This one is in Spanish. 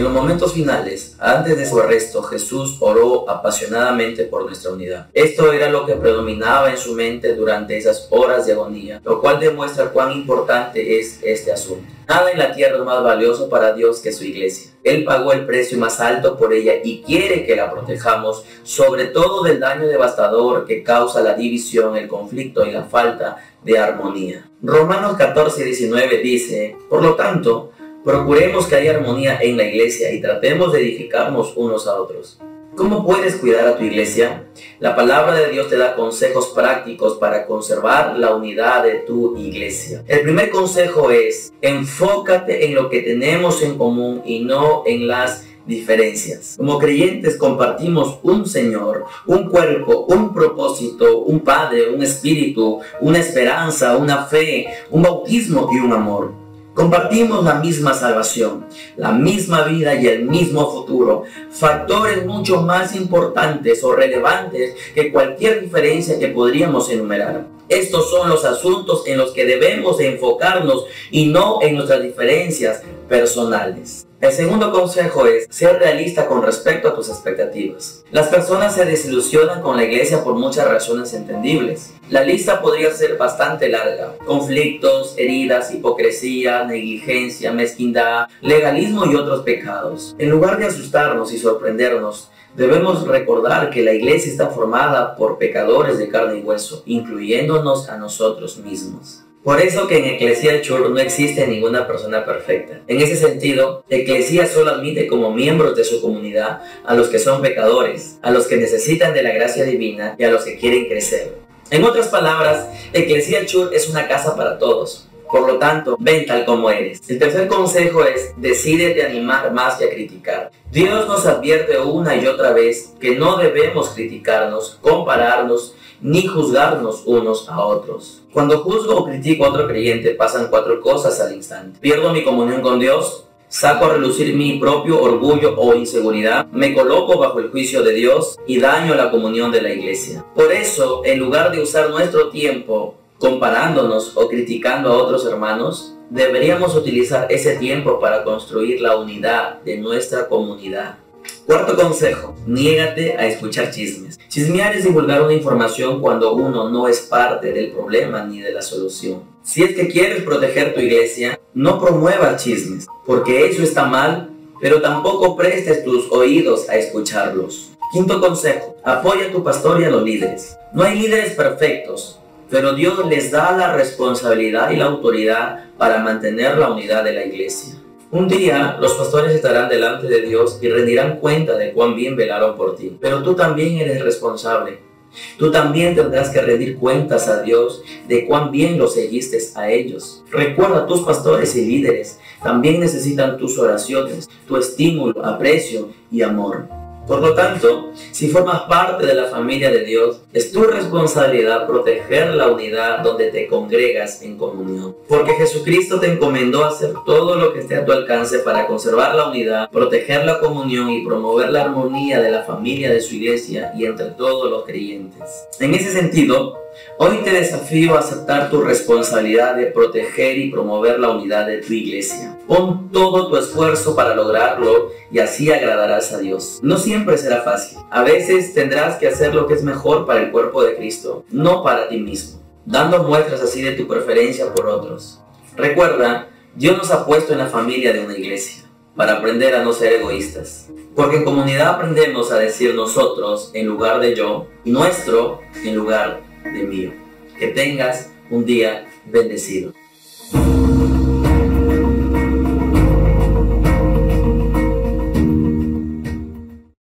momentos finales, antes de su arresto, Jesús oró apasionadamente por nuestra unidad. Esto era lo que predominaba en su mente durante esas horas de agonía, lo cual demuestra cuán importante es este asunto. Nada en la tierra es más valioso para Dios que su iglesia. Él pagó el precio más alto por ella y quiere que la protejamos, sobre todo del daño devastador que causa la división, el conflicto y la falta de armonía. Romanos 14, 19 dice, por lo tanto, procuremos que haya armonía en la iglesia y tratemos de edificarnos unos a otros. ¿Cómo puedes cuidar a tu iglesia? La palabra de Dios te da consejos prácticos para conservar la unidad de tu iglesia. El primer consejo es, enfócate en lo que tenemos en común y no en las diferencias. Como creyentes compartimos un Señor, un cuerpo, un propósito, un Padre, un Espíritu, una esperanza, una fe, un bautismo y un amor. Compartimos la misma salvación, la misma vida y el mismo futuro, factores mucho más importantes o relevantes que cualquier diferencia que podríamos enumerar. Estos son los asuntos en los que debemos enfocarnos y no en nuestras diferencias personales. El segundo consejo es ser realista con respecto a tus expectativas. Las personas se desilusionan con la iglesia por muchas razones entendibles. La lista podría ser bastante larga. Conflictos, heridas, hipocresía, negligencia, mezquindad, legalismo y otros pecados. En lugar de asustarnos y sorprendernos, Debemos recordar que la iglesia está formada por pecadores de carne y hueso, incluyéndonos a nosotros mismos. Por eso que en Eclesia Church no existe ninguna persona perfecta. En ese sentido, Eclesia solo admite como miembros de su comunidad a los que son pecadores, a los que necesitan de la gracia divina y a los que quieren crecer. En otras palabras, Eclesia Church es una casa para todos. Por lo tanto, ven tal como eres. El tercer consejo es, decídete a animar más que a criticar. Dios nos advierte una y otra vez que no debemos criticarnos, compararnos, ni juzgarnos unos a otros. Cuando juzgo o critico a otro creyente pasan cuatro cosas al instante. Pierdo mi comunión con Dios, saco a relucir mi propio orgullo o inseguridad, me coloco bajo el juicio de Dios y daño la comunión de la iglesia. Por eso, en lugar de usar nuestro tiempo comparándonos o criticando a otros hermanos, deberíamos utilizar ese tiempo para construir la unidad de nuestra comunidad. Cuarto consejo, niégate a escuchar chismes. Chismear es divulgar una información cuando uno no es parte del problema ni de la solución. Si es que quieres proteger tu iglesia, no promuevas chismes, porque eso está mal, pero tampoco prestes tus oídos a escucharlos. Quinto consejo, apoya a tu pastor y a los líderes. No hay líderes perfectos, pero Dios les da la responsabilidad y la autoridad para mantener la unidad de la iglesia. Un día los pastores estarán delante de Dios y rendirán cuenta de cuán bien velaron por ti. Pero tú también eres responsable. Tú también tendrás que rendir cuentas a Dios de cuán bien los seguiste a ellos. Recuerda, tus pastores y líderes también necesitan tus oraciones, tu estímulo, aprecio y amor. Por lo tanto, si formas parte de la familia de Dios, es tu responsabilidad proteger la unidad donde te congregas en comunión. Porque Jesucristo te encomendó hacer todo lo que esté a tu alcance para conservar la unidad, proteger la comunión y promover la armonía de la familia de su iglesia y entre todos los creyentes. En ese sentido, Hoy te desafío a aceptar tu responsabilidad de proteger y promover la unidad de tu iglesia. Pon todo tu esfuerzo para lograrlo y así agradarás a Dios. No siempre será fácil. A veces tendrás que hacer lo que es mejor para el cuerpo de Cristo, no para ti mismo, dando muestras así de tu preferencia por otros. Recuerda, Dios nos ha puesto en la familia de una iglesia para aprender a no ser egoístas. Porque en comunidad aprendemos a decir nosotros en lugar de yo nuestro en lugar de mío. Que tengas un día bendecido.